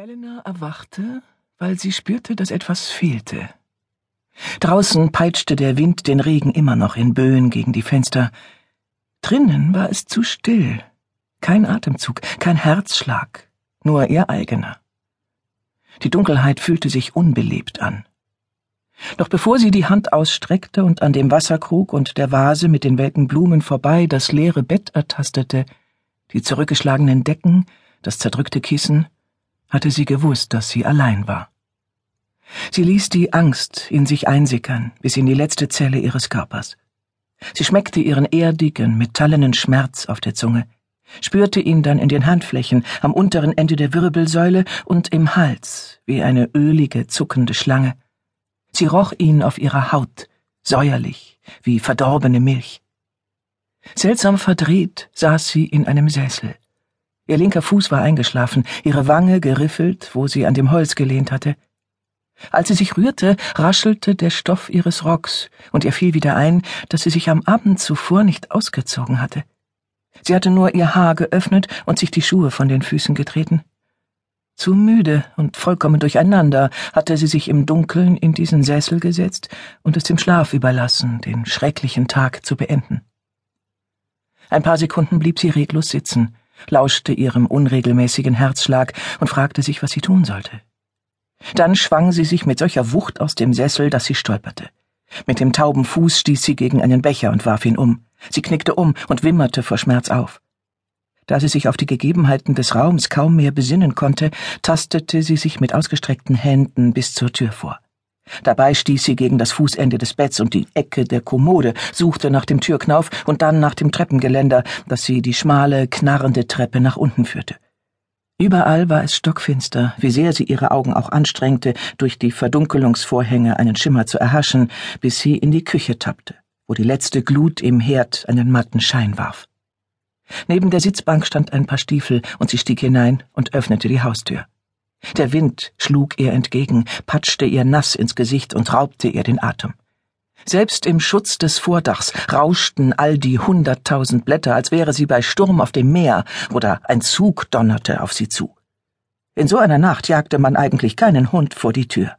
Elena erwachte, weil sie spürte, dass etwas fehlte. Draußen peitschte der Wind den Regen immer noch in Böen gegen die Fenster. Drinnen war es zu still. Kein Atemzug, kein Herzschlag, nur ihr eigener. Die Dunkelheit fühlte sich unbelebt an. Doch bevor sie die Hand ausstreckte und an dem Wasserkrug und der Vase mit den welken Blumen vorbei das leere Bett ertastete, die zurückgeschlagenen Decken, das zerdrückte Kissen, hatte sie gewusst, dass sie allein war. Sie ließ die Angst in sich einsickern bis in die letzte Zelle ihres Körpers. Sie schmeckte ihren erdigen, metallenen Schmerz auf der Zunge, spürte ihn dann in den Handflächen, am unteren Ende der Wirbelsäule und im Hals, wie eine ölige, zuckende Schlange. Sie roch ihn auf ihrer Haut, säuerlich, wie verdorbene Milch. Seltsam verdreht saß sie in einem Sessel. Ihr linker Fuß war eingeschlafen, ihre Wange geriffelt, wo sie an dem Holz gelehnt hatte. Als sie sich rührte, raschelte der Stoff ihres Rocks, und ihr fiel wieder ein, dass sie sich am Abend zuvor nicht ausgezogen hatte. Sie hatte nur ihr Haar geöffnet und sich die Schuhe von den Füßen getreten. Zu müde und vollkommen durcheinander hatte sie sich im Dunkeln in diesen Sessel gesetzt und es dem Schlaf überlassen, den schrecklichen Tag zu beenden. Ein paar Sekunden blieb sie reglos sitzen, lauschte ihrem unregelmäßigen Herzschlag und fragte sich, was sie tun sollte. Dann schwang sie sich mit solcher Wucht aus dem Sessel, dass sie stolperte. Mit dem tauben Fuß stieß sie gegen einen Becher und warf ihn um. Sie knickte um und wimmerte vor Schmerz auf. Da sie sich auf die Gegebenheiten des Raums kaum mehr besinnen konnte, tastete sie sich mit ausgestreckten Händen bis zur Tür vor. Dabei stieß sie gegen das Fußende des Betts und die Ecke der Kommode, suchte nach dem Türknauf und dann nach dem Treppengeländer, das sie die schmale, knarrende Treppe nach unten führte. Überall war es stockfinster, wie sehr sie ihre Augen auch anstrengte, durch die Verdunkelungsvorhänge einen Schimmer zu erhaschen, bis sie in die Küche tappte, wo die letzte Glut im Herd einen matten Schein warf. Neben der Sitzbank stand ein paar Stiefel, und sie stieg hinein und öffnete die Haustür. Der Wind schlug ihr entgegen, patschte ihr nass ins Gesicht und raubte ihr den Atem. Selbst im Schutz des Vordachs rauschten all die hunderttausend Blätter, als wäre sie bei Sturm auf dem Meer oder ein Zug donnerte auf sie zu. In so einer Nacht jagte man eigentlich keinen Hund vor die Tür.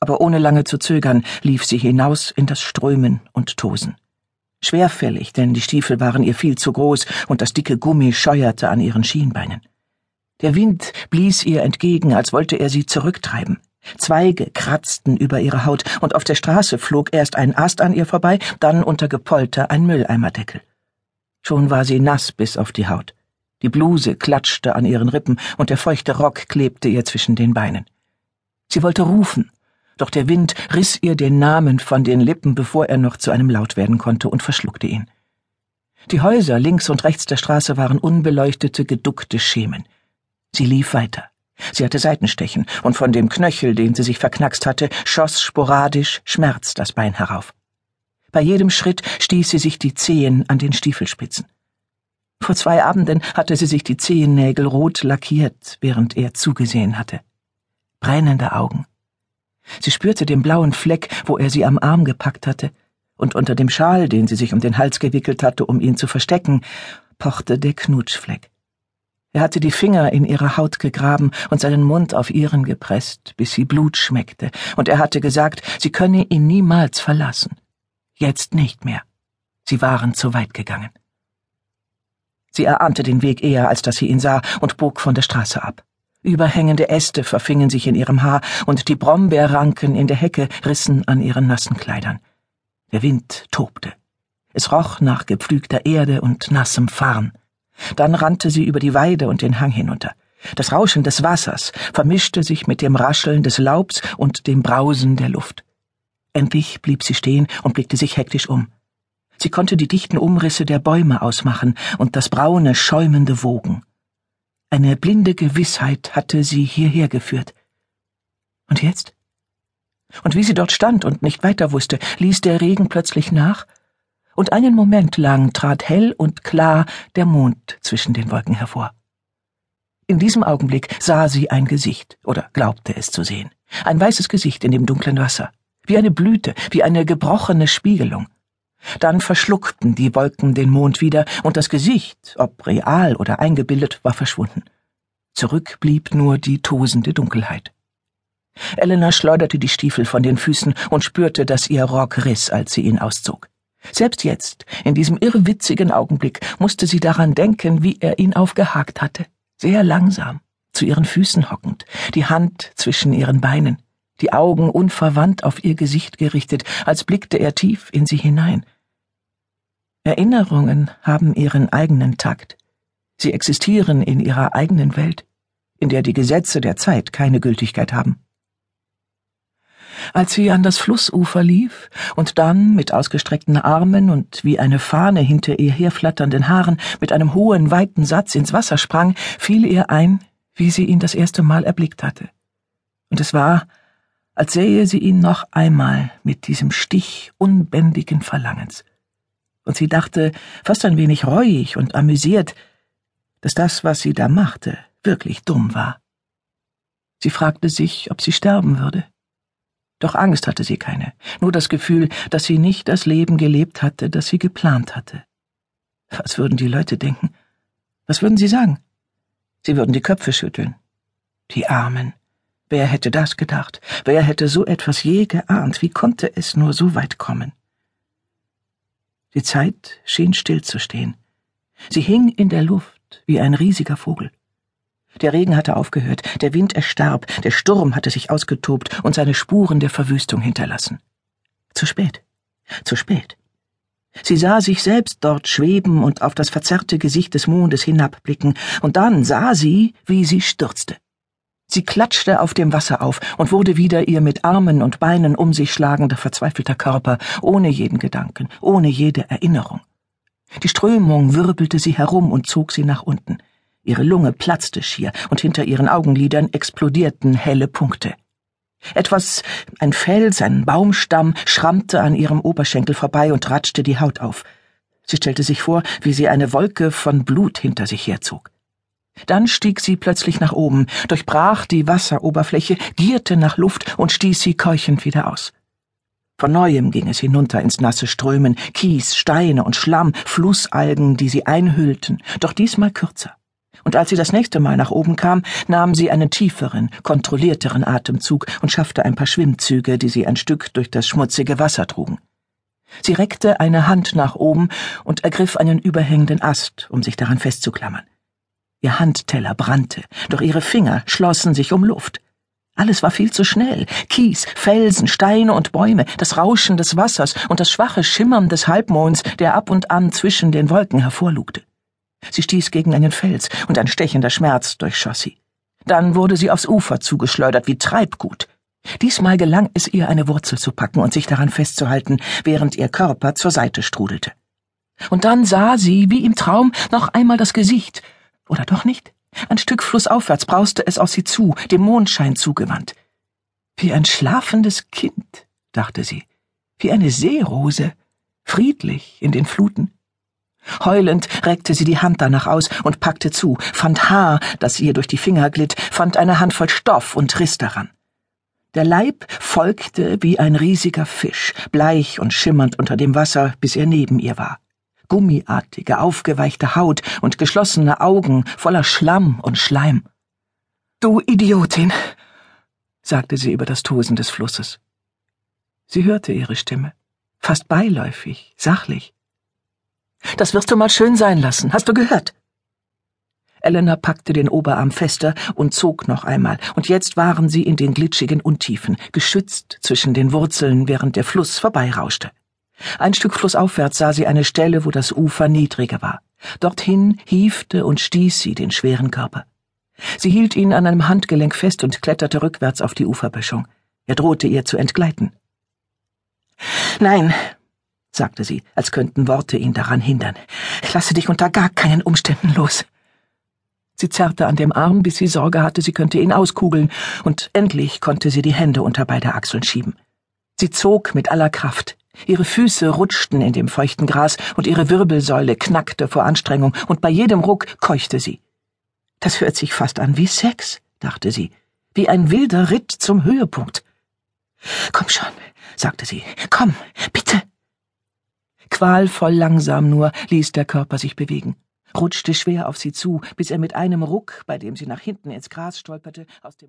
Aber ohne lange zu zögern lief sie hinaus in das Strömen und Tosen. Schwerfällig, denn die Stiefel waren ihr viel zu groß und das dicke Gummi scheuerte an ihren Schienbeinen. Der Wind blies ihr entgegen, als wollte er sie zurücktreiben. Zweige kratzten über ihre Haut, und auf der Straße flog erst ein Ast an ihr vorbei, dann unter Gepolter ein Mülleimerdeckel. Schon war sie nass bis auf die Haut. Die Bluse klatschte an ihren Rippen, und der feuchte Rock klebte ihr zwischen den Beinen. Sie wollte rufen, doch der Wind riss ihr den Namen von den Lippen, bevor er noch zu einem Laut werden konnte, und verschluckte ihn. Die Häuser links und rechts der Straße waren unbeleuchtete, geduckte Schemen. Sie lief weiter. Sie hatte Seitenstechen, und von dem Knöchel, den sie sich verknackst hatte, schoss sporadisch Schmerz das Bein herauf. Bei jedem Schritt stieß sie sich die Zehen an den Stiefelspitzen. Vor zwei Abenden hatte sie sich die Zehennägel rot lackiert, während er zugesehen hatte. Brennende Augen. Sie spürte den blauen Fleck, wo er sie am Arm gepackt hatte, und unter dem Schal, den sie sich um den Hals gewickelt hatte, um ihn zu verstecken, pochte der Knutschfleck. Er hatte die Finger in ihre Haut gegraben und seinen Mund auf ihren gepresst, bis sie Blut schmeckte, und er hatte gesagt, sie könne ihn niemals verlassen. Jetzt nicht mehr. Sie waren zu weit gegangen. Sie erahnte den Weg eher, als dass sie ihn sah, und bog von der Straße ab. Überhängende Äste verfingen sich in ihrem Haar, und die Brombeerranken in der Hecke rissen an ihren nassen Kleidern. Der Wind tobte. Es roch nach gepflügter Erde und nassem Farn. Dann rannte sie über die Weide und den Hang hinunter. Das Rauschen des Wassers vermischte sich mit dem Rascheln des Laubs und dem Brausen der Luft. Endlich blieb sie stehen und blickte sich hektisch um. Sie konnte die dichten Umrisse der Bäume ausmachen und das braune, schäumende Wogen. Eine blinde Gewissheit hatte sie hierher geführt. Und jetzt? Und wie sie dort stand und nicht weiter wusste, ließ der Regen plötzlich nach und einen Moment lang trat hell und klar der Mond zwischen den Wolken hervor. In diesem Augenblick sah sie ein Gesicht, oder glaubte es zu sehen, ein weißes Gesicht in dem dunklen Wasser, wie eine Blüte, wie eine gebrochene Spiegelung. Dann verschluckten die Wolken den Mond wieder, und das Gesicht, ob real oder eingebildet, war verschwunden. Zurück blieb nur die tosende Dunkelheit. Elena schleuderte die Stiefel von den Füßen und spürte, dass ihr Rock riss, als sie ihn auszog. Selbst jetzt, in diesem irrwitzigen Augenblick, musste sie daran denken, wie er ihn aufgehakt hatte, sehr langsam, zu ihren Füßen hockend, die Hand zwischen ihren Beinen, die Augen unverwandt auf ihr Gesicht gerichtet, als blickte er tief in sie hinein. Erinnerungen haben ihren eigenen Takt. Sie existieren in ihrer eigenen Welt, in der die Gesetze der Zeit keine Gültigkeit haben. Als sie an das Flussufer lief und dann mit ausgestreckten Armen und wie eine Fahne hinter ihr herflatternden Haaren mit einem hohen, weiten Satz ins Wasser sprang, fiel ihr ein, wie sie ihn das erste Mal erblickt hatte. Und es war, als sähe sie ihn noch einmal mit diesem Stich unbändigen Verlangens. Und sie dachte, fast ein wenig reuig und amüsiert, dass das, was sie da machte, wirklich dumm war. Sie fragte sich, ob sie sterben würde. Doch Angst hatte sie keine, nur das Gefühl, dass sie nicht das Leben gelebt hatte, das sie geplant hatte. Was würden die Leute denken? Was würden sie sagen? Sie würden die Köpfe schütteln. Die Armen. Wer hätte das gedacht? Wer hätte so etwas je geahnt? Wie konnte es nur so weit kommen? Die Zeit schien stillzustehen. Sie hing in der Luft wie ein riesiger Vogel. Der Regen hatte aufgehört, der Wind erstarb, der Sturm hatte sich ausgetobt und seine Spuren der Verwüstung hinterlassen. Zu spät. Zu spät. Sie sah sich selbst dort schweben und auf das verzerrte Gesicht des Mondes hinabblicken, und dann sah sie, wie sie stürzte. Sie klatschte auf dem Wasser auf und wurde wieder ihr mit Armen und Beinen um sich schlagender, verzweifelter Körper, ohne jeden Gedanken, ohne jede Erinnerung. Die Strömung wirbelte sie herum und zog sie nach unten. Ihre Lunge platzte schier, und hinter ihren Augenlidern explodierten helle Punkte. Etwas, ein Fels, ein Baumstamm, schrammte an ihrem Oberschenkel vorbei und ratschte die Haut auf. Sie stellte sich vor, wie sie eine Wolke von Blut hinter sich herzog. Dann stieg sie plötzlich nach oben, durchbrach die Wasseroberfläche, gierte nach Luft und stieß sie keuchend wieder aus. Von neuem ging es hinunter ins nasse Strömen, Kies, Steine und Schlamm, Flussalgen, die sie einhüllten, doch diesmal kürzer und als sie das nächste Mal nach oben kam, nahm sie einen tieferen, kontrollierteren Atemzug und schaffte ein paar Schwimmzüge, die sie ein Stück durch das schmutzige Wasser trugen. Sie reckte eine Hand nach oben und ergriff einen überhängenden Ast, um sich daran festzuklammern. Ihr Handteller brannte, doch ihre Finger schlossen sich um Luft. Alles war viel zu schnell. Kies, Felsen, Steine und Bäume, das Rauschen des Wassers und das schwache Schimmern des Halbmonds, der ab und an zwischen den Wolken hervorlugte. Sie stieß gegen einen Fels, und ein stechender Schmerz durchschoss sie. Dann wurde sie aufs Ufer zugeschleudert wie Treibgut. Diesmal gelang es ihr, eine Wurzel zu packen und sich daran festzuhalten, während ihr Körper zur Seite strudelte. Und dann sah sie, wie im Traum, noch einmal das Gesicht. Oder doch nicht? Ein Stück flussaufwärts brauste es auf sie zu, dem Mondschein zugewandt. Wie ein schlafendes Kind, dachte sie, wie eine Seerose, friedlich in den Fluten. Heulend reckte sie die Hand danach aus und packte zu, fand Haar, das ihr durch die Finger glitt, fand eine Handvoll Stoff und riss daran. Der Leib folgte wie ein riesiger Fisch, bleich und schimmernd unter dem Wasser, bis er neben ihr war. Gummiartige, aufgeweichte Haut und geschlossene Augen voller Schlamm und Schleim. Du Idiotin, sagte sie über das Tosen des Flusses. Sie hörte ihre Stimme, fast beiläufig, sachlich. Das wirst du mal schön sein lassen, hast du gehört? Elena packte den Oberarm fester und zog noch einmal, und jetzt waren sie in den glitschigen Untiefen, geschützt zwischen den Wurzeln, während der Fluss vorbeirauschte. Ein Stück flussaufwärts sah sie eine Stelle, wo das Ufer niedriger war. Dorthin hiefte und stieß sie den schweren Körper. Sie hielt ihn an einem Handgelenk fest und kletterte rückwärts auf die Uferböschung. Er drohte ihr zu entgleiten. Nein, sagte sie, als könnten Worte ihn daran hindern. Ich lasse dich unter gar keinen Umständen los. Sie zerrte an dem Arm, bis sie Sorge hatte, sie könnte ihn auskugeln, und endlich konnte sie die Hände unter beide Achseln schieben. Sie zog mit aller Kraft. Ihre Füße rutschten in dem feuchten Gras und ihre Wirbelsäule knackte vor Anstrengung, und bei jedem Ruck keuchte sie. Das hört sich fast an wie Sex, dachte sie, wie ein wilder Ritt zum Höhepunkt. Komm schon, sagte sie, komm, bitte. Qualvoll langsam nur ließ der Körper sich bewegen. rutschte schwer auf sie zu, bis er mit einem Ruck, bei dem sie nach hinten ins Gras stolperte, aus dem